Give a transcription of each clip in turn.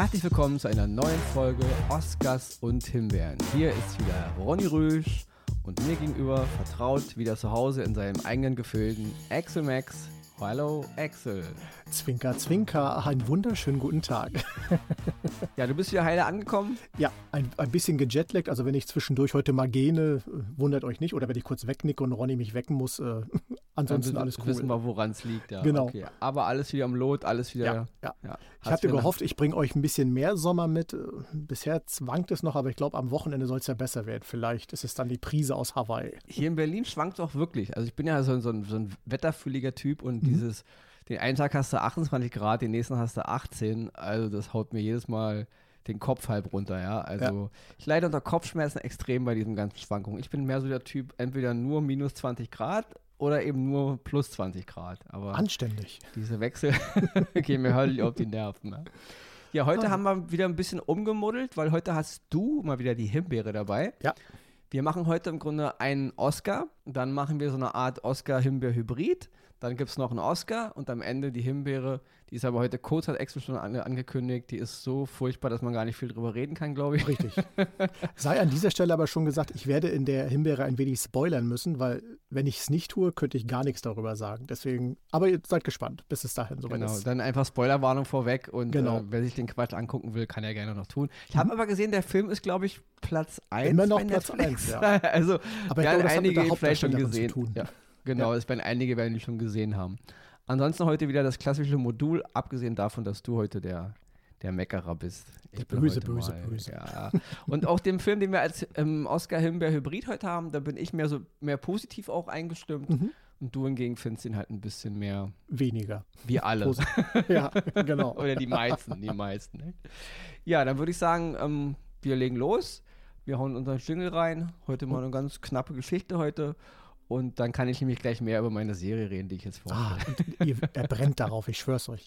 Herzlich willkommen zu einer neuen Folge Oscars und Himbeeren. Hier ist wieder Ronny Rüsch und mir gegenüber vertraut wieder zu Hause in seinem eigenen Gefilden Axel Max. Hallo Axel. Zwinker, Zwinker, einen wunderschönen guten Tag. ja, du bist wieder heile angekommen? Ja, ein, ein bisschen gejetlaggt. Also wenn ich zwischendurch heute mal gähne, wundert euch nicht. Oder wenn ich kurz wegnicke und Ronny mich wecken muss, äh, ansonsten alles cool. Wissen wir, woran es liegt. Ja. Genau. Okay. Aber alles wieder am Lot, alles wieder... Ja, ja. ja. Ich hatte gehofft, ich bringe euch ein bisschen mehr Sommer mit. Bisher zwankt es noch, aber ich glaube, am Wochenende soll es ja besser werden. Vielleicht ist es dann die Prise aus Hawaii. Hier in Berlin schwankt es auch wirklich. Also ich bin ja so, so, ein, so ein wetterfühliger Typ und. Dieses den einen Tag hast du 28 Grad, den nächsten hast du 18. Also das haut mir jedes Mal den Kopf halb runter, ja. Also ja. ich leide unter Kopfschmerzen extrem bei diesen ganzen Schwankungen. Ich bin mehr so der Typ, entweder nur minus 20 Grad oder eben nur plus 20 Grad. Aber Anständig. Diese Wechsel gehen mir höllisch auf die Nerven. Ne? Ja, heute ah. haben wir wieder ein bisschen umgemuddelt, weil heute hast du mal wieder die Himbeere dabei. Ja. Wir machen heute im Grunde einen Oscar, dann machen wir so eine Art Oscar-Himbeer-Hybrid. Dann gibt es noch einen Oscar und am Ende die Himbeere, die ist aber heute kurz, hat extra schon an, angekündigt, die ist so furchtbar, dass man gar nicht viel drüber reden kann, glaube ich. Richtig. Sei an dieser Stelle aber schon gesagt, ich werde in der Himbeere ein wenig spoilern müssen, weil wenn ich es nicht tue, könnte ich gar nichts darüber sagen. Deswegen, aber ihr seid gespannt, bis es dahin soweit genau, ist. Genau, dann einfach Spoilerwarnung vorweg und genau. äh, wer sich den Quatsch angucken will, kann ja gerne noch tun. Ich habe mhm. aber gesehen, der Film ist, glaube ich, Platz 1 Immer noch Platz 1, ja. also, aber ich glaube, das einige hat mit der vielleicht schon gesehen. Zu tun. Ja. Genau, ja. das werden einige werden die schon gesehen haben. Ansonsten heute wieder das klassische Modul, abgesehen davon, dass du heute der, der Meckerer bist. Ich der böse, böse, mal, böse. Ja. Und auch dem Film, den wir als ähm, Oscar Himbeer Hybrid heute haben, da bin ich mehr so mehr positiv auch eingestimmt. Mhm. Und du hingegen findest ihn halt ein bisschen mehr. Weniger. Wie alle. ja, genau. Oder die meisten, die meisten. Ne? Ja, dann würde ich sagen, ähm, wir legen los. Wir hauen unseren Jingle rein. Heute mal eine ganz knappe Geschichte heute. Und dann kann ich nämlich gleich mehr über meine Serie reden, die ich jetzt vorstelle. Ah, ihr, er brennt darauf, ich schwör's euch.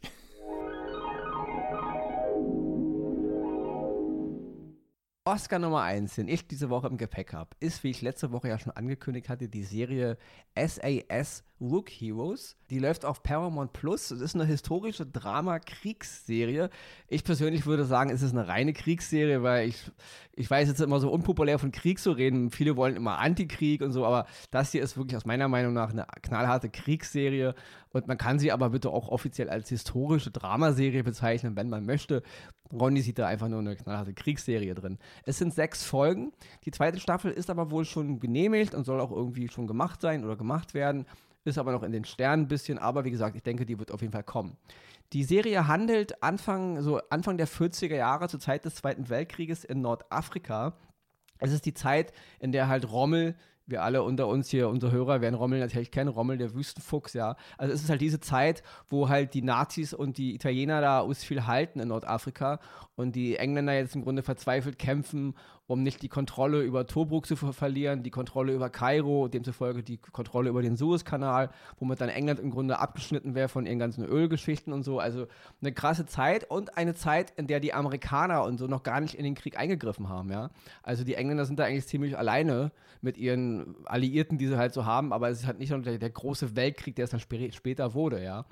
Oscar Nummer 1, den ich diese Woche im Gepäck habe, ist, wie ich letzte Woche ja schon angekündigt hatte, die Serie SAS Rook Heroes. Die läuft auf Paramount Plus. Es ist eine historische Drama-Kriegsserie. Ich persönlich würde sagen, es ist eine reine Kriegsserie, weil ich, ich weiß jetzt immer so unpopulär von Krieg zu reden. Viele wollen immer Antikrieg und so, aber das hier ist wirklich aus meiner Meinung nach eine knallharte Kriegsserie. Und man kann sie aber bitte auch offiziell als historische Dramaserie bezeichnen, wenn man möchte. Ronny sieht da einfach nur eine knallharte Kriegsserie drin. Es sind sechs Folgen. Die zweite Staffel ist aber wohl schon genehmigt und soll auch irgendwie schon gemacht sein oder gemacht werden ist aber noch in den Sternen ein bisschen, aber wie gesagt, ich denke, die wird auf jeden Fall kommen. Die Serie handelt Anfang, so Anfang der 40er Jahre zur Zeit des Zweiten Weltkrieges in Nordafrika. Es ist die Zeit, in der halt Rommel wir alle unter uns hier, unsere Hörer werden Rommel natürlich kennen, Rommel, der Wüstenfuchs, ja. Also es ist halt diese Zeit, wo halt die Nazis und die Italiener da aus viel halten in Nordafrika und die Engländer jetzt im Grunde verzweifelt kämpfen, um nicht die Kontrolle über Tobruk zu ver verlieren, die Kontrolle über Kairo, demzufolge die Kontrolle über den Suezkanal, womit dann England im Grunde abgeschnitten wäre von ihren ganzen Ölgeschichten und so. Also eine krasse Zeit und eine Zeit, in der die Amerikaner und so noch gar nicht in den Krieg eingegriffen haben, ja. Also die Engländer sind da eigentlich ziemlich alleine mit ihren Alliierten, die sie halt so haben, aber es ist halt nicht nur der, der große Weltkrieg, der es dann sp später wurde, ja.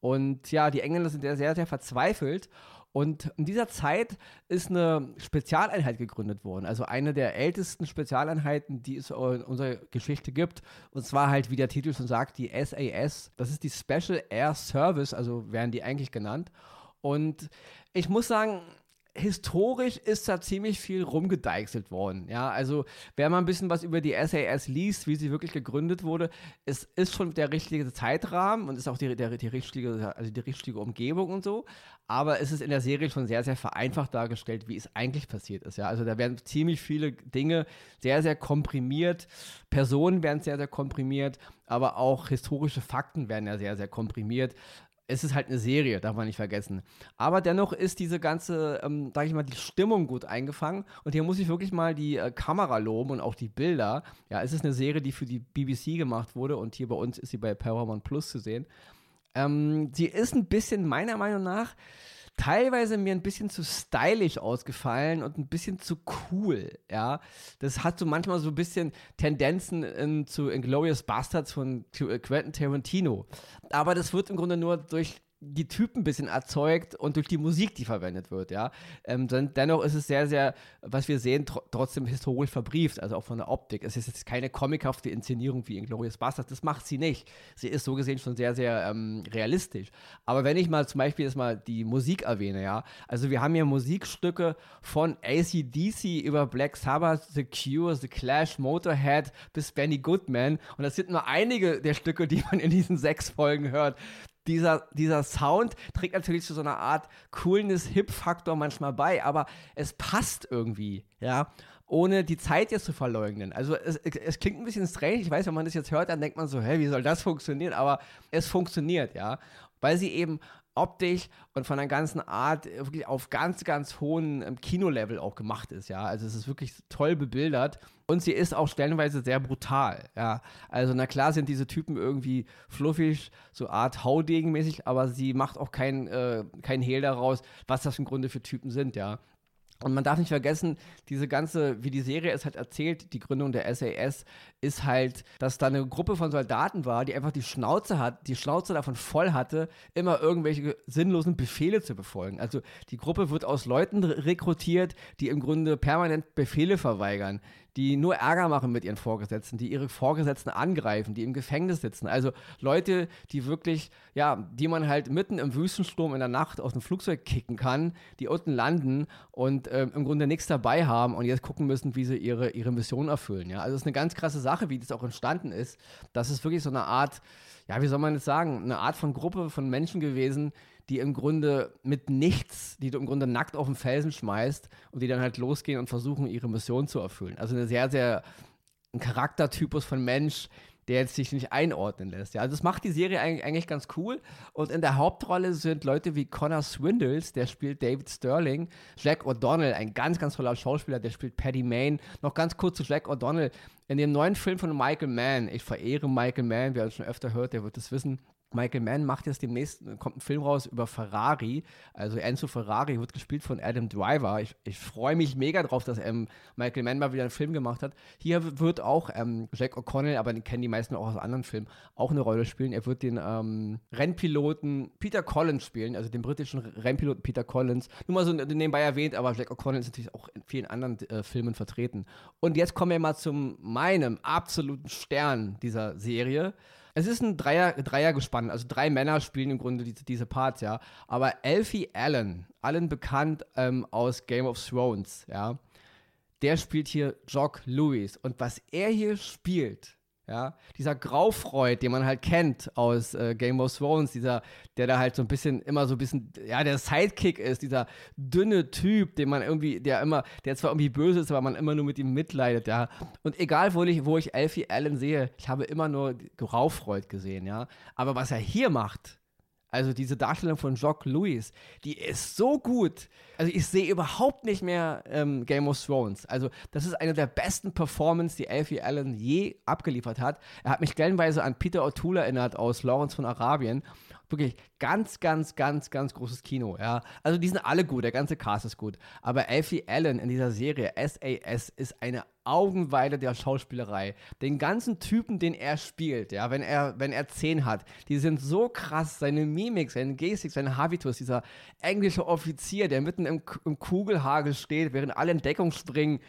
Und ja, die Engländer sind sehr, sehr verzweifelt. Und in dieser Zeit ist eine Spezialeinheit gegründet worden, also eine der ältesten Spezialeinheiten, die es in unserer Geschichte gibt. Und zwar halt, wie der Titel schon sagt, die SAS. Das ist die Special Air Service, also werden die eigentlich genannt. Und ich muss sagen, historisch ist da ziemlich viel rumgedeichselt worden. Ja, also wer mal ein bisschen was über die SAS liest, wie sie wirklich gegründet wurde, es ist schon der richtige Zeitrahmen und ist auch die, der, die, richtige, also die richtige Umgebung und so. Aber es ist in der Serie schon sehr, sehr vereinfacht dargestellt, wie es eigentlich passiert ist. Ja, also da werden ziemlich viele Dinge sehr, sehr komprimiert. Personen werden sehr, sehr komprimiert, aber auch historische Fakten werden ja sehr, sehr komprimiert es ist halt eine Serie, darf man nicht vergessen. Aber dennoch ist diese ganze, ähm, sag ich mal, die Stimmung gut eingefangen. Und hier muss ich wirklich mal die äh, Kamera loben und auch die Bilder. Ja, es ist eine Serie, die für die BBC gemacht wurde und hier bei uns ist sie bei Paramount Plus zu sehen. Ähm, sie ist ein bisschen meiner Meinung nach teilweise mir ein bisschen zu stylisch ausgefallen und ein bisschen zu cool, ja. Das hat so manchmal so ein bisschen Tendenzen in, zu Inglourious Bastards von Quentin Tarantino. Aber das wird im Grunde nur durch die Typen ein bisschen erzeugt und durch die Musik, die verwendet wird, ja. Ähm, dennoch ist es sehr, sehr, was wir sehen, tr trotzdem historisch verbrieft, also auch von der Optik. Es ist jetzt keine comichafte Inszenierung wie in Glorious Bastards, das macht sie nicht. Sie ist so gesehen schon sehr, sehr ähm, realistisch. Aber wenn ich mal zum Beispiel jetzt mal die Musik erwähne, ja, also wir haben hier Musikstücke von ACDC über Black Sabbath, The Cure, The Clash, Motorhead bis Benny Goodman und das sind nur einige der Stücke, die man in diesen sechs Folgen hört dieser, dieser Sound trägt natürlich zu so einer Art Coolness-Hip-Faktor manchmal bei, aber es passt irgendwie, ja, ohne die Zeit jetzt zu verleugnen. Also es, es klingt ein bisschen strange, ich weiß, wenn man das jetzt hört, dann denkt man so, hä, wie soll das funktionieren? Aber es funktioniert, ja, weil sie eben optisch und von der ganzen Art wirklich auf ganz, ganz hohen ähm, Kinolevel auch gemacht ist, ja. Also es ist wirklich toll bebildert und sie ist auch stellenweise sehr brutal, ja. Also na klar sind diese Typen irgendwie fluffig, so Art Haudegen-mäßig, aber sie macht auch keinen äh, kein Hehl daraus, was das im Grunde für Typen sind, ja. Und man darf nicht vergessen, diese ganze, wie die Serie es halt erzählt, die Gründung der SAS, ist halt, dass da eine Gruppe von Soldaten war, die einfach die Schnauze hat, die Schnauze davon voll hatte, immer irgendwelche sinnlosen Befehle zu befolgen. Also die Gruppe wird aus Leuten rekrutiert, die im Grunde permanent Befehle verweigern, die nur Ärger machen mit ihren Vorgesetzten, die ihre Vorgesetzten angreifen, die im Gefängnis sitzen. Also Leute, die wirklich, ja, die man halt mitten im Wüstensturm in der Nacht aus dem Flugzeug kicken kann, die unten landen und äh, im Grunde nichts dabei haben und jetzt gucken müssen, wie sie ihre, ihre Mission erfüllen. Ja? Also es ist eine ganz krasse Sache, wie das auch entstanden ist. Das ist wirklich so eine Art, ja, wie soll man das sagen, eine Art von Gruppe von Menschen gewesen, die im Grunde mit nichts, die du im Grunde nackt auf den Felsen schmeißt und die dann halt losgehen und versuchen, ihre Mission zu erfüllen. Also eine sehr, sehr ein Charaktertypus von Mensch, der jetzt sich nicht einordnen lässt. Ja, also das macht die Serie eigentlich ganz cool. Und in der Hauptrolle sind Leute wie Connor Swindles, der spielt David Sterling, Jack O'Donnell, ein ganz, ganz toller Schauspieler, der spielt Paddy Main. Noch ganz kurz zu Jack O'Donnell. In dem neuen Film von Michael Mann, ich verehre Michael Mann, wer das schon öfter hört, der wird das wissen, Michael Mann macht jetzt demnächst, kommt ein Film raus über Ferrari. Also Enzo Ferrari wird gespielt von Adam Driver. Ich, ich freue mich mega drauf, dass ähm, Michael Mann mal wieder einen Film gemacht hat. Hier wird auch ähm, Jack O'Connell, aber den kennen die meisten auch aus anderen Filmen, auch eine Rolle spielen. Er wird den ähm, Rennpiloten Peter Collins spielen, also den britischen Rennpiloten Peter Collins. Nur mal so nebenbei erwähnt, aber Jack O'Connell ist natürlich auch in vielen anderen äh, Filmen vertreten. Und jetzt kommen wir mal zu meinem absoluten Stern dieser Serie. Es ist ein Dreier, Dreiergespann, also drei Männer spielen im Grunde diese, diese Parts, ja. Aber Alfie Allen, allen bekannt ähm, aus Game of Thrones, ja, der spielt hier Jock Lewis. Und was er hier spielt, ja, dieser Graufreud, den man halt kennt aus äh, Game of Thrones, dieser, der da halt so ein bisschen, immer so ein bisschen, ja, der Sidekick ist, dieser dünne Typ, den man irgendwie, der immer, der zwar irgendwie böse ist, aber man immer nur mit ihm mitleidet, ja. Und egal, wo ich, wo ich Elfie Allen sehe, ich habe immer nur Graufreud gesehen, ja. Aber was er hier macht, also diese Darstellung von Jock Lewis, die ist so gut. Also ich sehe überhaupt nicht mehr ähm, Game of Thrones. Also das ist eine der besten Performances, die Alfie Allen je abgeliefert hat. Er hat mich stellenweise an Peter O'Toole erinnert aus Lawrence von Arabien. Wirklich ganz, ganz, ganz, ganz großes Kino, ja. Also die sind alle gut, der ganze Cast ist gut. Aber Alfie Allen in dieser Serie SAS ist eine Augenweide der Schauspielerei. Den ganzen Typen, den er spielt, ja, wenn er, wenn er zehn hat, die sind so krass, seine Mimik, seine Gestik, sein Habitus, dieser englische Offizier, der mitten im, im Kugelhagel steht, während alle in Deckung springen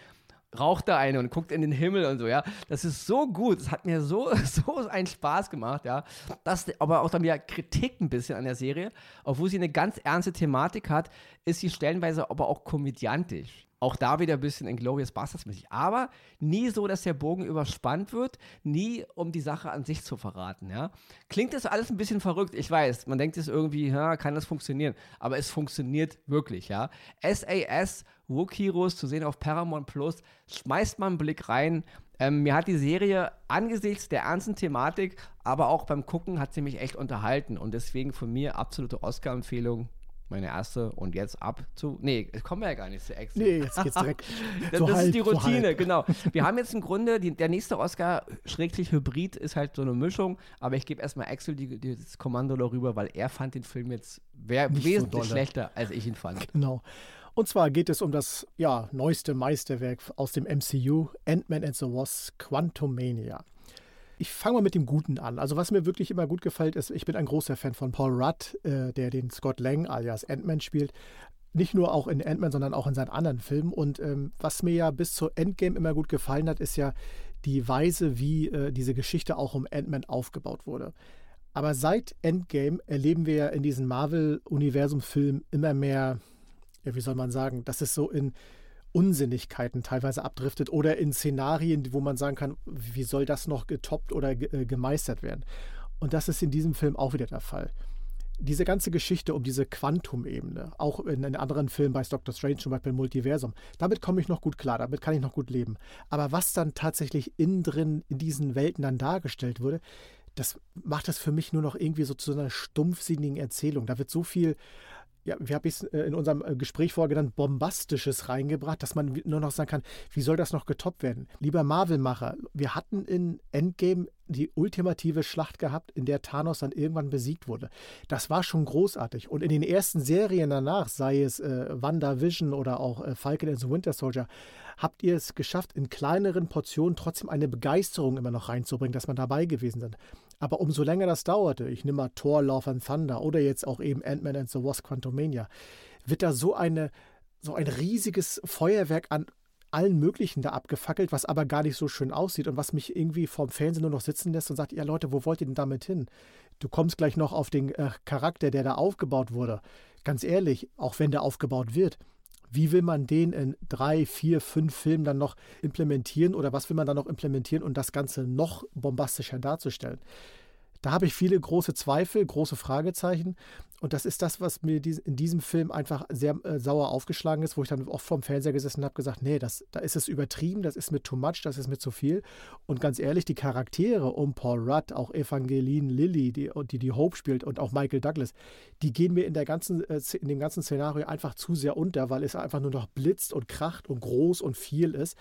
raucht da eine und guckt in den Himmel und so, ja. Das ist so gut. Es hat mir so, so einen Spaß gemacht, ja. Das, aber auch dann wieder Kritik ein bisschen an der Serie. Obwohl sie eine ganz ernste Thematik hat, ist sie stellenweise aber auch komödiantisch. Auch da wieder ein bisschen Inglourious Bastards mäßig. Aber nie so, dass der Bogen überspannt wird. Nie, um die Sache an sich zu verraten, ja. Klingt das alles ein bisschen verrückt, ich weiß. Man denkt jetzt irgendwie, ja, kann das funktionieren? Aber es funktioniert wirklich, ja. SAS, Rook Heroes zu sehen auf Paramount Plus. Schmeißt mal einen Blick rein. Ähm, mir hat die Serie angesichts der ernsten Thematik, aber auch beim Gucken hat sie mich echt unterhalten. Und deswegen von mir absolute Oscar-Empfehlung meine erste und jetzt ab zu. Nee, es kommen wir ja gar nicht zu Exit. Nee, jetzt geht's direkt. das, das halb, ist die Routine, genau. Wir haben jetzt im Grunde, die, der nächste Oscar, schräglich Hybrid, ist halt so eine Mischung, aber ich gebe erstmal Axel die, die, das Kommando darüber, weil er fand den Film jetzt wesentlich so schlechter, als ich ihn fand. Genau. Und zwar geht es um das ja, neueste Meisterwerk aus dem MCU, Ant-Man and the Wasp, Quantumania. Ich fange mal mit dem Guten an. Also was mir wirklich immer gut gefällt, ist, ich bin ein großer Fan von Paul Rudd, äh, der den Scott Lang alias Ant-Man spielt. Nicht nur auch in Ant-Man, sondern auch in seinen anderen Filmen. Und ähm, was mir ja bis zur Endgame immer gut gefallen hat, ist ja die Weise, wie äh, diese Geschichte auch um Ant-Man aufgebaut wurde. Aber seit Endgame erleben wir ja in diesen Marvel-Universum-Filmen immer mehr, ja, wie soll man sagen, dass es so in Unsinnigkeiten teilweise abdriftet oder in Szenarien, wo man sagen kann, wie soll das noch getoppt oder äh, gemeistert werden. Und das ist in diesem Film auch wieder der Fall. Diese ganze Geschichte um diese Quantum-Ebene, auch in einem anderen Film bei Doctor Strange, zum Beispiel Multiversum, damit komme ich noch gut klar, damit kann ich noch gut leben. Aber was dann tatsächlich innen drin in diesen Welten dann dargestellt wurde, das macht das für mich nur noch irgendwie so zu einer stumpfsinnigen Erzählung. Da wird so viel ja, wie habe ich es äh, in unserem äh, Gespräch vorher genannt, Bombastisches reingebracht, dass man nur noch sagen kann, wie soll das noch getoppt werden? Lieber Marvel-Macher, wir hatten in Endgame die ultimative Schlacht gehabt, in der Thanos dann irgendwann besiegt wurde. Das war schon großartig. Und in den ersten Serien danach, sei es äh, WandaVision oder auch äh, Falcon and the Winter Soldier, habt ihr es geschafft, in kleineren Portionen trotzdem eine Begeisterung immer noch reinzubringen, dass man dabei gewesen sind. Aber umso länger das dauerte, ich nehme mal Thor, Love and Thunder oder jetzt auch eben Ant-Man and the Wasp Quantumania, wird da so eine so ein riesiges Feuerwerk an allen möglichen da abgefackelt, was aber gar nicht so schön aussieht und was mich irgendwie vorm Fernsehen nur noch sitzen lässt und sagt, ja Leute, wo wollt ihr denn damit hin? Du kommst gleich noch auf den äh, Charakter, der da aufgebaut wurde. Ganz ehrlich, auch wenn der aufgebaut wird, wie will man den in drei, vier, fünf Filmen dann noch implementieren oder was will man dann noch implementieren um das Ganze noch bombastischer darzustellen? Da habe ich viele große Zweifel, große Fragezeichen. Und das ist das, was mir in diesem Film einfach sehr äh, sauer aufgeschlagen ist, wo ich dann oft vorm Fernseher gesessen habe, gesagt, nee, das, da ist es übertrieben, das ist mir too much, das ist mir zu viel. Und ganz ehrlich, die Charaktere um Paul Rudd, auch Evangeline Lilly, die, die die Hope spielt und auch Michael Douglas, die gehen mir in, der ganzen, äh, in dem ganzen Szenario einfach zu sehr unter, weil es einfach nur noch blitzt und kracht und groß und viel ist.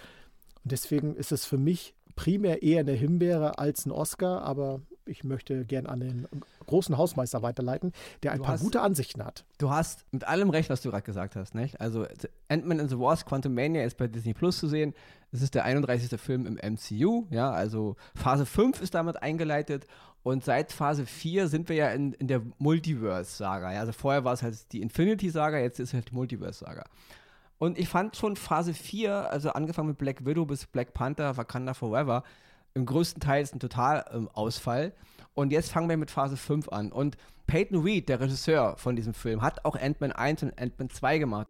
Und deswegen ist es für mich primär eher eine Himbeere als ein Oscar, aber ich möchte gern an den großen Hausmeister weiterleiten, der ein du paar hast, gute Ansichten hat. Du hast mit allem recht, was du gerade gesagt hast. Nicht? Also Ant-Man and the Wasp, Quantum Mania ist bei Disney Plus zu sehen. Es ist der 31. Film im MCU. Ja, also Phase 5 ist damit eingeleitet und seit Phase 4 sind wir ja in, in der Multiverse-Saga. Ja? Also vorher war es halt die Infinity-Saga, jetzt ist es halt die Multiverse-Saga. Und ich fand schon Phase 4, also angefangen mit Black Widow bis Black Panther, Wakanda Forever, im größten Teil ist ein Totalausfall. Ähm, und jetzt fangen wir mit Phase 5 an. Und Peyton Reed, der Regisseur von diesem Film, hat auch Ant-Man 1 und Ant-Man 2 gemacht.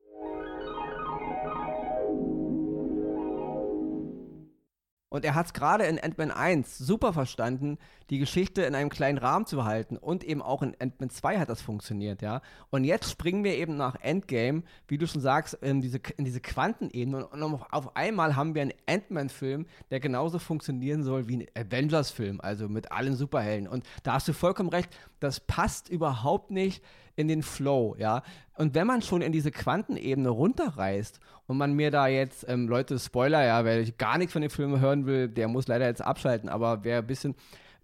Und er hat es gerade in Ant-Man 1 super verstanden, die Geschichte in einem kleinen Rahmen zu behalten. Und eben auch in Ant-Man 2 hat das funktioniert, ja. Und jetzt springen wir eben nach Endgame, wie du schon sagst, in diese, in diese Quantenebene. Und, und auf einmal haben wir einen Ant-Man-Film, der genauso funktionieren soll wie ein Avengers-Film, also mit allen Superhelden. Und da hast du vollkommen recht, das passt überhaupt nicht in den Flow, ja. Und wenn man schon in diese Quantenebene runterreißt und man mir da jetzt, ähm, Leute, Spoiler, ja, wer gar nichts von den Filmen hören will, der muss leider jetzt abschalten, aber wer ein bisschen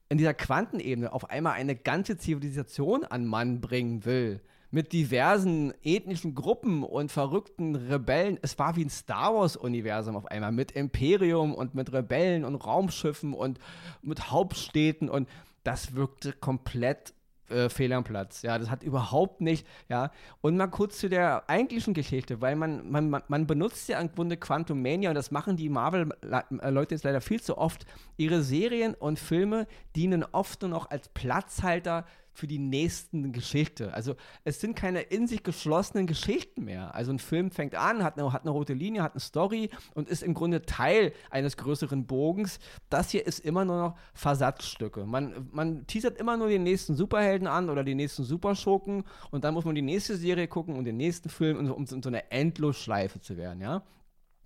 in dieser Quantenebene auf einmal eine ganze Zivilisation an Mann bringen will, mit diversen ethnischen Gruppen und verrückten Rebellen. Es war wie ein Star Wars-Universum auf einmal mit Imperium und mit Rebellen und Raumschiffen und mit Hauptstädten und das wirkte komplett äh, fehl am Platz. Ja, das hat überhaupt nicht, ja. Und mal kurz zu der eigentlichen Geschichte, weil man, man, man benutzt ja im Grunde Quantum Mania und das machen die Marvel-Leute jetzt leider viel zu oft. Ihre Serien und Filme dienen oft nur noch als Platzhalter für die nächsten Geschichte. Also es sind keine in sich geschlossenen Geschichten mehr. Also ein Film fängt an, hat eine, hat eine rote Linie, hat eine Story und ist im Grunde Teil eines größeren Bogens. Das hier ist immer nur noch Versatzstücke. Man, man teasert immer nur den nächsten Superhelden an oder den nächsten Superschurken und dann muss man die nächste Serie gucken und den nächsten Film, um, um so eine Endlosschleife zu werden, ja.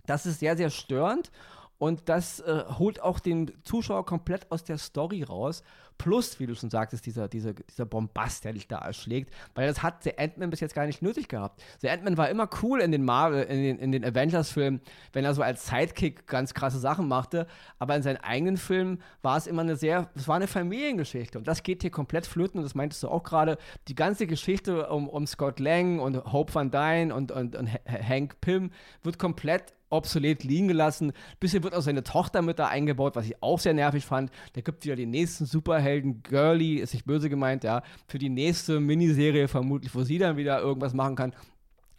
Das ist sehr, sehr störend und das äh, holt auch den Zuschauer komplett aus der Story raus. Plus, wie du schon sagtest, dieser, dieser, dieser Bombast, der dich da erschlägt. Weil das hat der Ant-Man bis jetzt gar nicht nötig gehabt. Der Ant-Man war immer cool in den Marvel, in den, in den Avengers-Filmen, wenn er so als Sidekick ganz krasse Sachen machte. Aber in seinen eigenen Filmen war es immer eine sehr, es war eine Familiengeschichte. Und das geht hier komplett flöten. Und das meintest du auch gerade. Die ganze Geschichte um, um Scott Lang und Hope Van Dyne und, und, und Hank Pym wird komplett obsolet liegen gelassen. Bisschen wird auch seine Tochter mit da eingebaut, was ich auch sehr nervig fand. Der gibt wieder den nächsten Superhelden, Girly, ist nicht böse gemeint, ja, für die nächste Miniserie vermutlich, wo sie dann wieder irgendwas machen kann.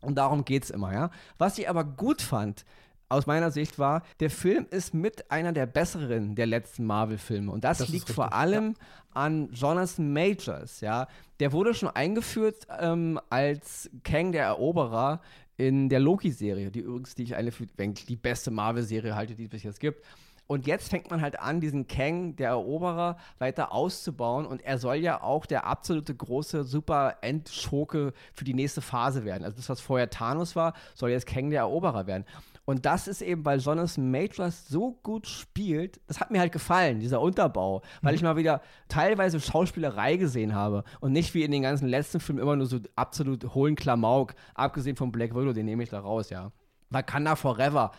Und darum geht es immer, ja. Was ich aber gut fand, aus meiner Sicht war, der Film ist mit einer der besseren der letzten Marvel-Filme. Und das, das liegt vor allem ja. an Jonathan Majors, ja. Der wurde schon eingeführt ähm, als Kang der Eroberer in der Loki-Serie, die übrigens, die ich eine für die beste Marvel-Serie halte, die es bis jetzt gibt. Und jetzt fängt man halt an, diesen Kang, der Eroberer, weiter auszubauen. Und er soll ja auch der absolute große Super-Endschurke für die nächste Phase werden. Also das, was vorher Thanos war, soll jetzt Kang der Eroberer werden. Und das ist eben, weil Jonathan Majors so gut spielt, das hat mir halt gefallen, dieser Unterbau, weil mhm. ich mal wieder teilweise Schauspielerei gesehen habe und nicht wie in den ganzen letzten Filmen immer nur so absolut hohlen Klamauk, abgesehen von Black Widow, den nehme ich da raus, ja. Wakanda Forever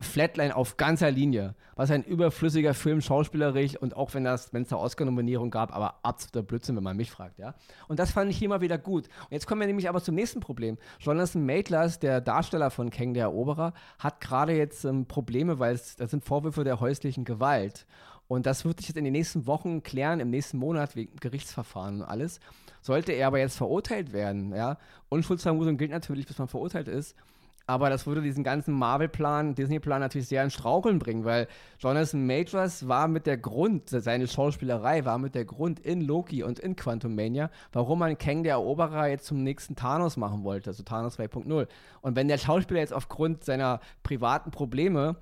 Flatline auf ganzer Linie. Was ein überflüssiger Film, schauspielerisch und auch wenn es da Oscar-Nominierung gab, aber absoluter Blödsinn, wenn man mich fragt, ja. Und das fand ich hier mal wieder gut. Und jetzt kommen wir nämlich aber zum nächsten Problem. Jonathan Maitlas, der Darsteller von Kang der Eroberer, hat gerade jetzt ähm, Probleme, weil es, das sind Vorwürfe der häuslichen Gewalt. Und das wird sich jetzt in den nächsten Wochen klären, im nächsten Monat wegen Gerichtsverfahren und alles. Sollte er aber jetzt verurteilt werden, ja, Unschuldsvermutung gilt natürlich, bis man verurteilt ist, aber das würde diesen ganzen Marvel-Plan, Disney-Plan natürlich sehr in Straucheln bringen, weil Jonathan Majors war mit der Grund, seine Schauspielerei war mit der Grund in Loki und in Quantum Mania, warum man Kang der Eroberer jetzt zum nächsten Thanos machen wollte, also Thanos 2.0. Und wenn der Schauspieler jetzt aufgrund seiner privaten Probleme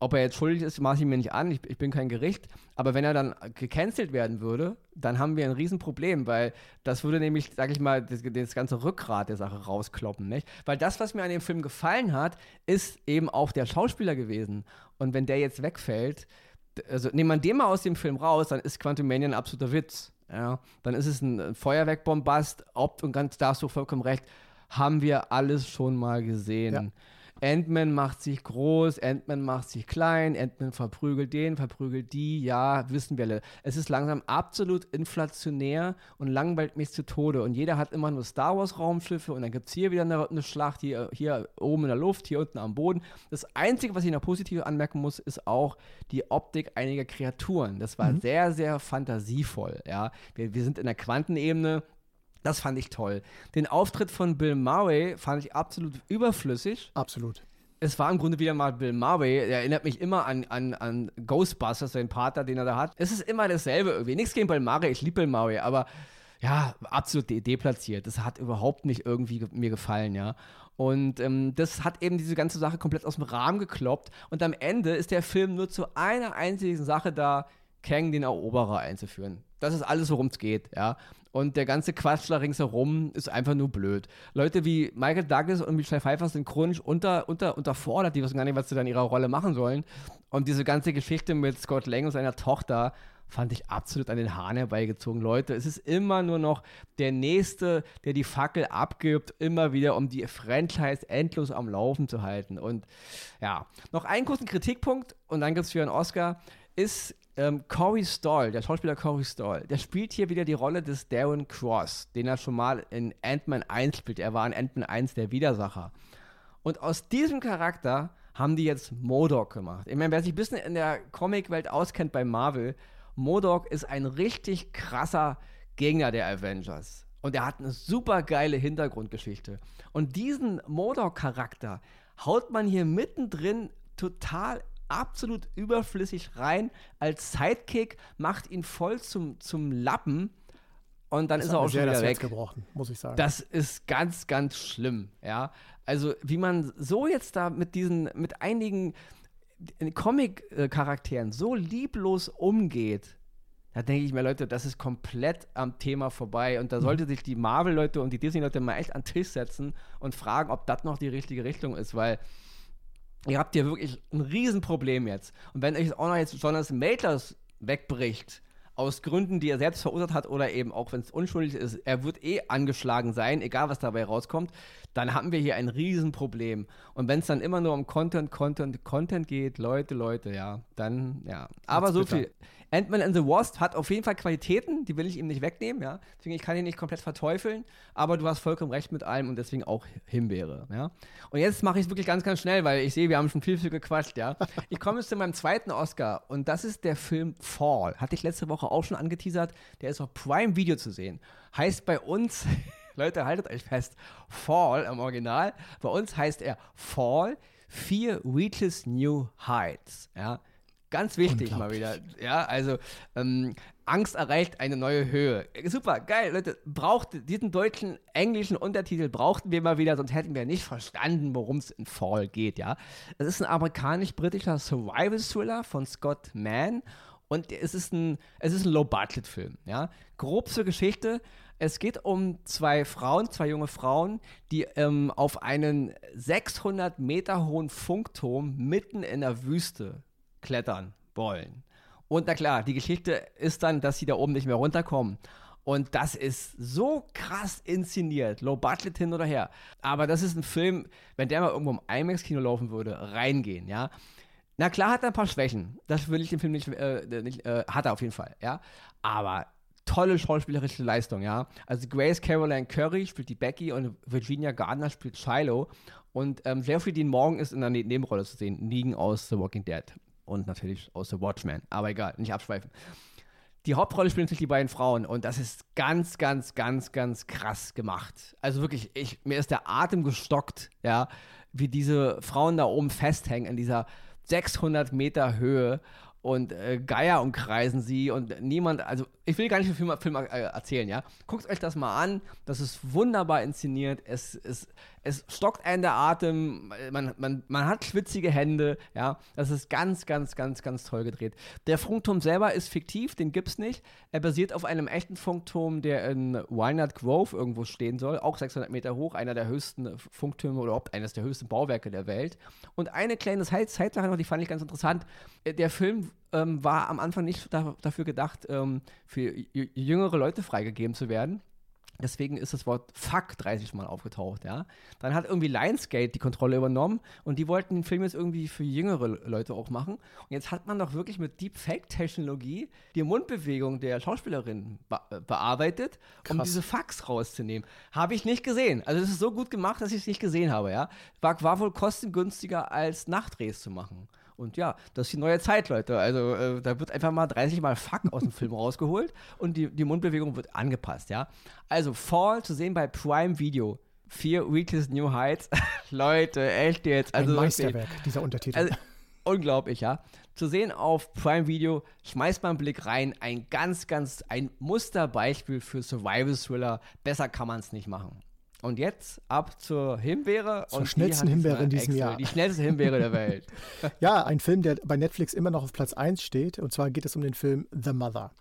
ob er jetzt schuldig ist, mache ich mir nicht an. Ich, ich, bin kein Gericht. Aber wenn er dann gecancelt werden würde, dann haben wir ein Riesenproblem, weil das würde nämlich, sag ich mal, das, das, ganze Rückgrat der Sache rauskloppen, nicht? Weil das, was mir an dem Film gefallen hat, ist eben auch der Schauspieler gewesen. Und wenn der jetzt wegfällt, also nehmen wir den mal aus dem Film raus, dann ist Quantum Mania ein absoluter Witz. Ja? Dann ist es ein Feuerwerkbombast, ob und ganz, da hast du vollkommen recht, haben wir alles schon mal gesehen. Ja. Ant-Man macht sich groß, Ant-Man macht sich klein, Ant-Man verprügelt den, verprügelt die, ja, wissen wir alle. Es ist langsam absolut inflationär und langweilt mich zu Tode. Und jeder hat immer nur Star Wars-Raumschiffe und dann gibt es hier wieder eine, eine, Schlacht, hier, hier oben in der Luft, hier unten am Boden. Das Einzige, was ich noch positiv anmerken muss, ist auch die Optik einiger Kreaturen. Das war mhm. sehr, sehr fantasievoll, ja. Wir, wir sind in der Quantenebene, das fand ich toll. Den Auftritt von Bill Murray fand ich absolut überflüssig. Absolut. Es war im Grunde wieder mal Bill Murray. Er erinnert mich immer an, an, an Ghostbusters, seinen Pater, den er da hat. Es ist immer dasselbe irgendwie. Nichts gegen Bill Murray, ich liebe Bill Murray, aber ja, absolut de deplatziert. Das hat überhaupt nicht irgendwie ge mir gefallen, ja. Und ähm, das hat eben diese ganze Sache komplett aus dem Rahmen gekloppt. Und am Ende ist der Film nur zu einer einzigen Sache da, Kang den Eroberer einzuführen. Das ist alles, worum es geht, ja. Und der ganze Quatsch da ringsherum ist einfach nur blöd. Leute wie Michael Douglas und Michelle Pfeiffer sind chronisch unter, unter, unterfordert, die wissen gar nicht, was sie dann in ihrer Rolle machen sollen. Und diese ganze Geschichte mit Scott Lang und seiner Tochter fand ich absolut an den Haaren herbeigezogen. Leute, es ist immer nur noch der Nächste, der die Fackel abgibt, immer wieder, um die Franchise endlos am Laufen zu halten. Und ja, noch einen kurzen Kritikpunkt und dann gibt es für einen Oscar, ist ähm, Corey Stoll, der Schauspieler Corey Stoll, der spielt hier wieder die Rolle des Darren Cross, den er schon mal in Ant-Man 1 spielt. Er war in Ant-Man 1 der Widersacher. Und aus diesem Charakter haben die jetzt Modok gemacht. Ich meine, wer sich ein bisschen in der Comicwelt auskennt bei Marvel, Modok ist ein richtig krasser Gegner der Avengers. Und er hat eine super geile Hintergrundgeschichte. Und diesen Modok-Charakter haut man hier mittendrin total absolut überflüssig rein als Sidekick, macht ihn voll zum, zum Lappen und dann das ist er auch schon wieder weg. gebrochen, muss ich sagen. Das ist ganz, ganz schlimm, ja. Also wie man so jetzt da mit diesen, mit einigen Comic-Charakteren so lieblos umgeht, da denke ich mir, Leute, das ist komplett am Thema vorbei. Und da mhm. sollte sich die Marvel-Leute und die Disney-Leute mal echt an den Tisch setzen und fragen, ob das noch die richtige Richtung ist, weil ihr habt hier wirklich ein Riesenproblem jetzt. Und wenn euch auch noch jetzt Jonathan Maitlas wegbricht, aus Gründen, die er selbst verursacht hat oder eben auch wenn es unschuldig ist, er wird eh angeschlagen sein, egal was dabei rauskommt, dann haben wir hier ein Riesenproblem. Und wenn es dann immer nur um Content, Content, Content geht, Leute, Leute, ja, dann, ja. Aber so viel. Ant-Man and the Wasp hat auf jeden Fall Qualitäten, die will ich ihm nicht wegnehmen, ja. Deswegen, ich kann ihn nicht komplett verteufeln, aber du hast vollkommen recht mit allem und deswegen auch Himbeere, ja. Und jetzt mache ich es wirklich ganz, ganz schnell, weil ich sehe, wir haben schon viel, viel gequatscht, ja. Ich komme jetzt zu meinem zweiten Oscar und das ist der Film Fall. Hatte ich letzte Woche auch schon angeteasert. Der ist auf Prime Video zu sehen. Heißt bei uns, Leute, haltet euch fest, Fall im Original. Bei uns heißt er Fall, Fear Reaches New Heights, ja. Ganz wichtig mal wieder. Ja, also ähm, Angst erreicht eine neue Höhe. Super, geil, Leute. Braucht diesen deutschen, englischen Untertitel brauchten wir mal wieder, sonst hätten wir nicht verstanden, worum es in Fall geht, ja. Es ist ein amerikanisch-britischer Survival-Thriller von Scott Mann und es ist ein, es ist ein Low-Budget-Film, ja. Grob zur Geschichte. Es geht um zwei Frauen, zwei junge Frauen, die ähm, auf einen 600 Meter hohen Funkturm mitten in der Wüste klettern wollen. Und na klar, die Geschichte ist dann, dass sie da oben nicht mehr runterkommen. Und das ist so krass inszeniert, low budget hin oder her. Aber das ist ein Film, wenn der mal irgendwo im IMAX-Kino laufen würde, reingehen, ja. Na klar hat er ein paar Schwächen. Das will ich dem Film nicht, äh, nicht äh, hat er auf jeden Fall, ja. Aber tolle schauspielerische Leistung, ja. Also Grace Caroline Curry spielt die Becky und Virginia Gardner spielt Shiloh. Und ähm, Jeffrey Dean Morgan ist in der ne-, Nebenrolle zu sehen, Negan aus The Walking Dead und natürlich aus The Watchmen. Aber egal, nicht abschweifen. Die Hauptrolle spielen natürlich die beiden Frauen und das ist ganz, ganz, ganz, ganz krass gemacht. Also wirklich, ich, mir ist der Atem gestockt, ja, wie diese Frauen da oben festhängen in dieser 600 Meter Höhe und äh, Geier umkreisen sie und niemand, also ich will gar nicht den Film, Film äh, erzählen, ja. Guckt euch das mal an, das ist wunderbar inszeniert, es, es, es stockt einen der Atem, man, man, man hat schwitzige Hände, ja. Das ist ganz, ganz, ganz, ganz toll gedreht. Der Funkturm selber ist fiktiv, den gibt's nicht. Er basiert auf einem echten Funkturm, der in Walnut Grove irgendwo stehen soll, auch 600 Meter hoch, einer der höchsten Funktürme oder überhaupt eines der höchsten Bauwerke der Welt. Und eine kleine Zeitsache noch, die fand ich ganz interessant. Der Film ähm, war am Anfang nicht da, dafür gedacht, ähm, für jüngere Leute freigegeben zu werden. Deswegen ist das Wort Fuck 30 Mal aufgetaucht, ja. Dann hat irgendwie Lionsgate die Kontrolle übernommen und die wollten den Film jetzt irgendwie für jüngere Leute auch machen. Und jetzt hat man doch wirklich mit Deepfake-Technologie die Mundbewegung der Schauspielerin be äh, bearbeitet, Krass. um diese Fucks rauszunehmen. Habe ich nicht gesehen. Also es ist so gut gemacht, dass ich es nicht gesehen habe, ja. War, war wohl kostengünstiger als Nachdrehs zu machen. Und ja, das ist die neue Zeit, Leute. Also äh, da wird einfach mal 30 Mal Fuck aus dem Film rausgeholt und die, die Mundbewegung wird angepasst, ja. Also Fall zu sehen bei Prime Video. Fear Reaches New Heights. Leute, echt jetzt. Also Ein Meisterwerk, dieser Untertitel. Also, unglaublich, ja. Zu sehen auf Prime Video, schmeißt mal einen Blick rein. Ein ganz, ganz, ein Musterbeispiel für Survival Thriller. Besser kann man es nicht machen. Und jetzt ab zur Himbeere. Zur schnellsten Himbeere in diesem Jahr. Die schnellste Himbeere der Welt. ja, ein Film, der bei Netflix immer noch auf Platz 1 steht. Und zwar geht es um den Film The Mother.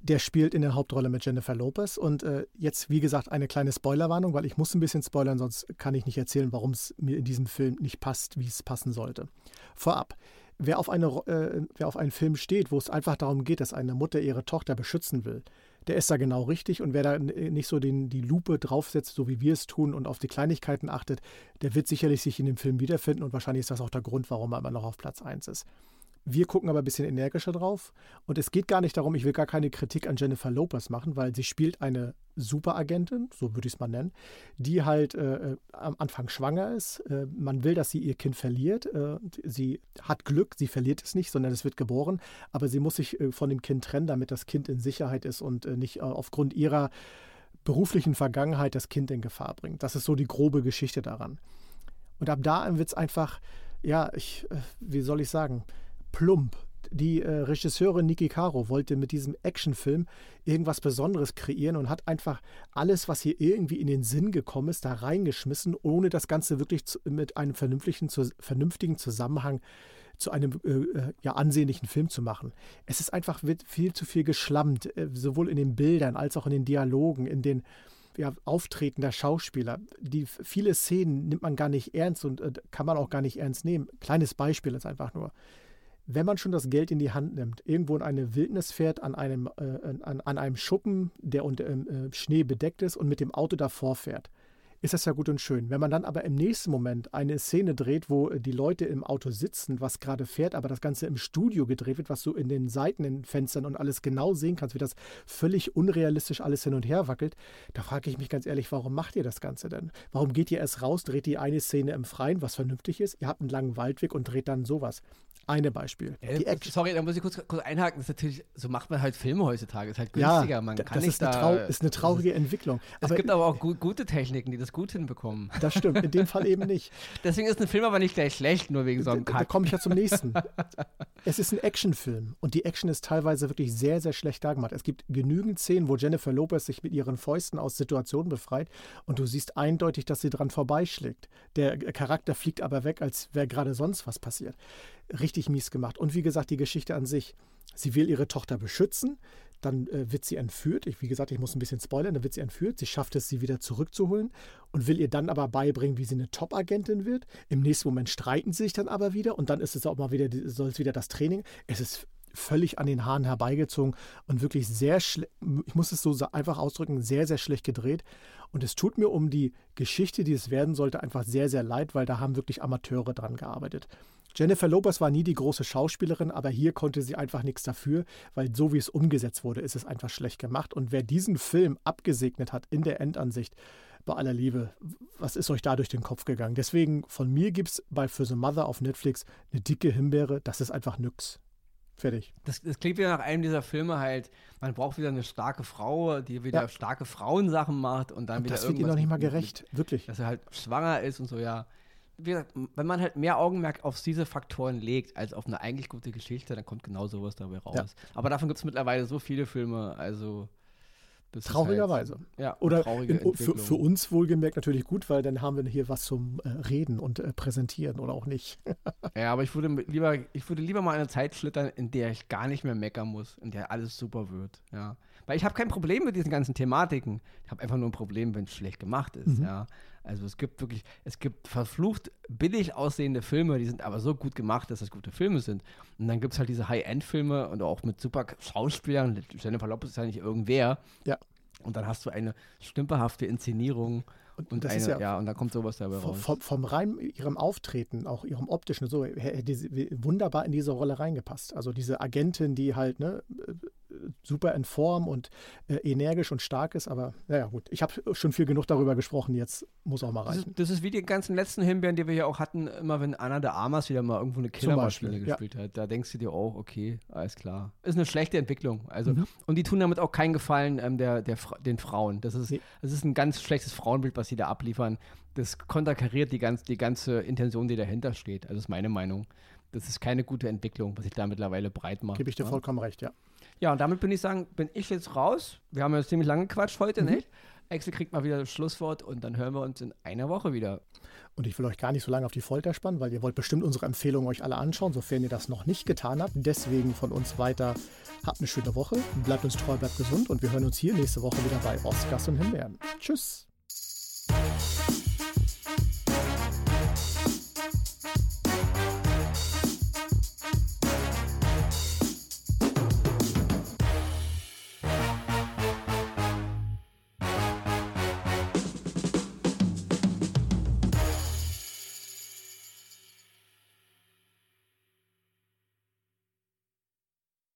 Der spielt in der Hauptrolle mit Jennifer Lopez. Und äh, jetzt, wie gesagt, eine kleine Spoilerwarnung, weil ich muss ein bisschen spoilern, sonst kann ich nicht erzählen, warum es mir in diesem Film nicht passt, wie es passen sollte. Vorab. Wer auf, eine, äh, wer auf einen Film steht, wo es einfach darum geht, dass eine Mutter ihre Tochter beschützen will, der ist da genau richtig. Und wer da nicht so den, die Lupe draufsetzt, so wie wir es tun und auf die Kleinigkeiten achtet, der wird sicherlich sich in dem Film wiederfinden und wahrscheinlich ist das auch der Grund, warum er immer noch auf Platz 1 ist. Wir gucken aber ein bisschen energischer drauf. Und es geht gar nicht darum, ich will gar keine Kritik an Jennifer Lopez machen, weil sie spielt eine Superagentin, so würde ich es mal nennen, die halt äh, äh, am Anfang schwanger ist. Äh, man will, dass sie ihr Kind verliert. Äh, sie hat Glück, sie verliert es nicht, sondern es wird geboren. Aber sie muss sich äh, von dem Kind trennen, damit das Kind in Sicherheit ist und äh, nicht aufgrund ihrer beruflichen Vergangenheit das Kind in Gefahr bringt. Das ist so die grobe Geschichte daran. Und ab da wird es einfach, ja, ich, wie soll ich sagen, plump. Die äh, Regisseurin Niki Caro wollte mit diesem Actionfilm irgendwas Besonderes kreieren und hat einfach alles, was ihr irgendwie in den Sinn gekommen ist, da reingeschmissen, ohne das Ganze wirklich zu, mit einem vernünftigen, zu, vernünftigen Zusammenhang zu einem äh, äh ja, ansehnlichen Film zu machen. Es ist einfach viel zu viel geschlammt, äh, sowohl in den Bildern als auch in den Dialogen, in den ja, Auftreten der Schauspieler. Die viele Szenen nimmt man gar nicht ernst und äh, kann man auch gar nicht ernst nehmen. Kleines Beispiel ist einfach nur wenn man schon das Geld in die Hand nimmt, irgendwo in eine Wildnis fährt, an einem, äh, an, an, einem Schuppen, der unter äh, Schnee bedeckt ist und mit dem Auto davor fährt, ist das ja gut und schön. Wenn man dann aber im nächsten Moment eine Szene dreht, wo die Leute im Auto sitzen, was gerade fährt, aber das Ganze im Studio gedreht wird, was du in den Seiten, in den Fenstern und alles genau sehen kannst, wie das völlig unrealistisch alles hin und her wackelt, da frage ich mich ganz ehrlich, warum macht ihr das Ganze denn? Warum geht ihr erst raus, dreht die eine Szene im Freien, was vernünftig ist? Ihr habt einen langen Waldweg und dreht dann sowas. Eine Beispiel. Ja, sorry, da muss ich kurz, kurz, einhaken. Das ist natürlich, so macht man halt Filme heutzutage. Ist halt günstiger. Ja, man kann das nicht ist, eine Trau ist eine traurige ist, Entwicklung. Es gibt aber auch gu gute Techniken, die das gut hinbekommen. Das stimmt, in dem Fall eben nicht. Deswegen ist ein Film aber nicht gleich schlecht, nur wegen so einem Kack. Da komme ich ja zum nächsten. es ist ein Actionfilm und die Action ist teilweise wirklich sehr, sehr schlecht dargemacht. Es gibt genügend Szenen, wo Jennifer Lopez sich mit ihren Fäusten aus Situationen befreit und du siehst eindeutig, dass sie dran vorbeischlägt. Der Charakter fliegt aber weg, als wäre gerade sonst was passiert richtig mies gemacht. Und wie gesagt, die Geschichte an sich. Sie will ihre Tochter beschützen, dann äh, wird sie entführt. Ich, wie gesagt, ich muss ein bisschen spoilern, dann wird sie entführt. Sie schafft es, sie wieder zurückzuholen und will ihr dann aber beibringen, wie sie eine Top-Agentin wird. Im nächsten Moment streiten sie sich dann aber wieder und dann ist es auch mal wieder, soll es wieder das Training. Es ist völlig an den Haaren herbeigezogen und wirklich sehr ich muss es so einfach ausdrücken, sehr, sehr schlecht gedreht. Und es tut mir um die Geschichte, die es werden sollte, einfach sehr, sehr leid, weil da haben wirklich Amateure dran gearbeitet. Jennifer Lopez war nie die große Schauspielerin, aber hier konnte sie einfach nichts dafür, weil so wie es umgesetzt wurde, ist es einfach schlecht gemacht. Und wer diesen Film abgesegnet hat in der Endansicht, bei aller Liebe, was ist euch da durch den Kopf gegangen? Deswegen von mir gibt es bei For the Mother auf Netflix eine dicke Himbeere, das ist einfach nix. Fertig. Das, das klingt wieder nach einem dieser Filme halt, man braucht wieder eine starke Frau, die wieder ja. starke Frauensachen macht und dann und wieder das wird ihr noch nicht mal gerecht, wirklich. Dass er halt schwanger ist und so, ja wie gesagt, wenn man halt mehr Augenmerk auf diese Faktoren legt, als auf eine eigentlich gute Geschichte, dann kommt genau sowas dabei raus. Ja. Aber davon gibt es mittlerweile so viele Filme, also. Traurigerweise. Halt, ja, Oder in, für, für, uns wohlgemerkt natürlich gut, weil dann haben wir hier was zum äh, Reden und äh, Präsentieren oder auch nicht. ja, aber ich würde lieber, ich würde lieber mal eine Zeit schlittern, in der ich gar nicht mehr meckern muss, in der alles super wird. Ja. Weil ich habe kein Problem mit diesen ganzen Thematiken. Ich habe einfach nur ein Problem, wenn es schlecht gemacht ist. Mhm. Ja. Also es gibt wirklich, es gibt verflucht billig aussehende Filme, die sind aber so gut gemacht, dass das gute Filme sind. Und dann gibt es halt diese High-End-Filme und auch mit super Schauspielern. Jennifer Lopez ist ja nicht irgendwer. Ja. Und dann hast du eine stümperhafte Inszenierung und, und, eine, ja, ja, und da kommt sowas dabei raus. Vom, vom rein ihrem Auftreten, auch ihrem optischen, so hätte sie wunderbar in diese Rolle reingepasst. Also diese Agentin, die halt ne, super in Form und äh, energisch und stark ist. Aber naja, gut, ich habe schon viel genug darüber gesprochen. Jetzt muss auch mal reichen. Das ist, das ist, wie die ganzen letzten Himbeeren, die wir ja auch hatten, immer wenn Anna de Armas wieder mal irgendwo eine Killermaschine gespielt ja. hat. Da denkst du dir auch, okay, alles klar. Ist eine schlechte Entwicklung. Also, mhm. Und die tun damit auch keinen Gefallen ähm, der, der, den Frauen. Das ist, nee. das ist ein ganz schlechtes Frauenbild, was sie da abliefern. Das konterkariert die, ganz, die ganze Intention, die dahinter steht. Also das ist meine Meinung. Das ist keine gute Entwicklung, was sich da mittlerweile breit macht. Gebe ich dir ja? vollkommen recht, ja. Ja, und damit bin ich sagen, bin ich jetzt raus. Wir haben ja ziemlich lange gequatscht heute, mhm. nicht? Axel kriegt mal wieder das Schlusswort und dann hören wir uns in einer Woche wieder. Und ich will euch gar nicht so lange auf die Folter spannen, weil ihr wollt bestimmt unsere Empfehlungen euch alle anschauen, sofern ihr das noch nicht getan habt. Deswegen von uns weiter, habt eine schöne Woche, bleibt uns treu, bleibt gesund und wir hören uns hier nächste Woche wieder bei Oscars und Himbeeren. Tschüss!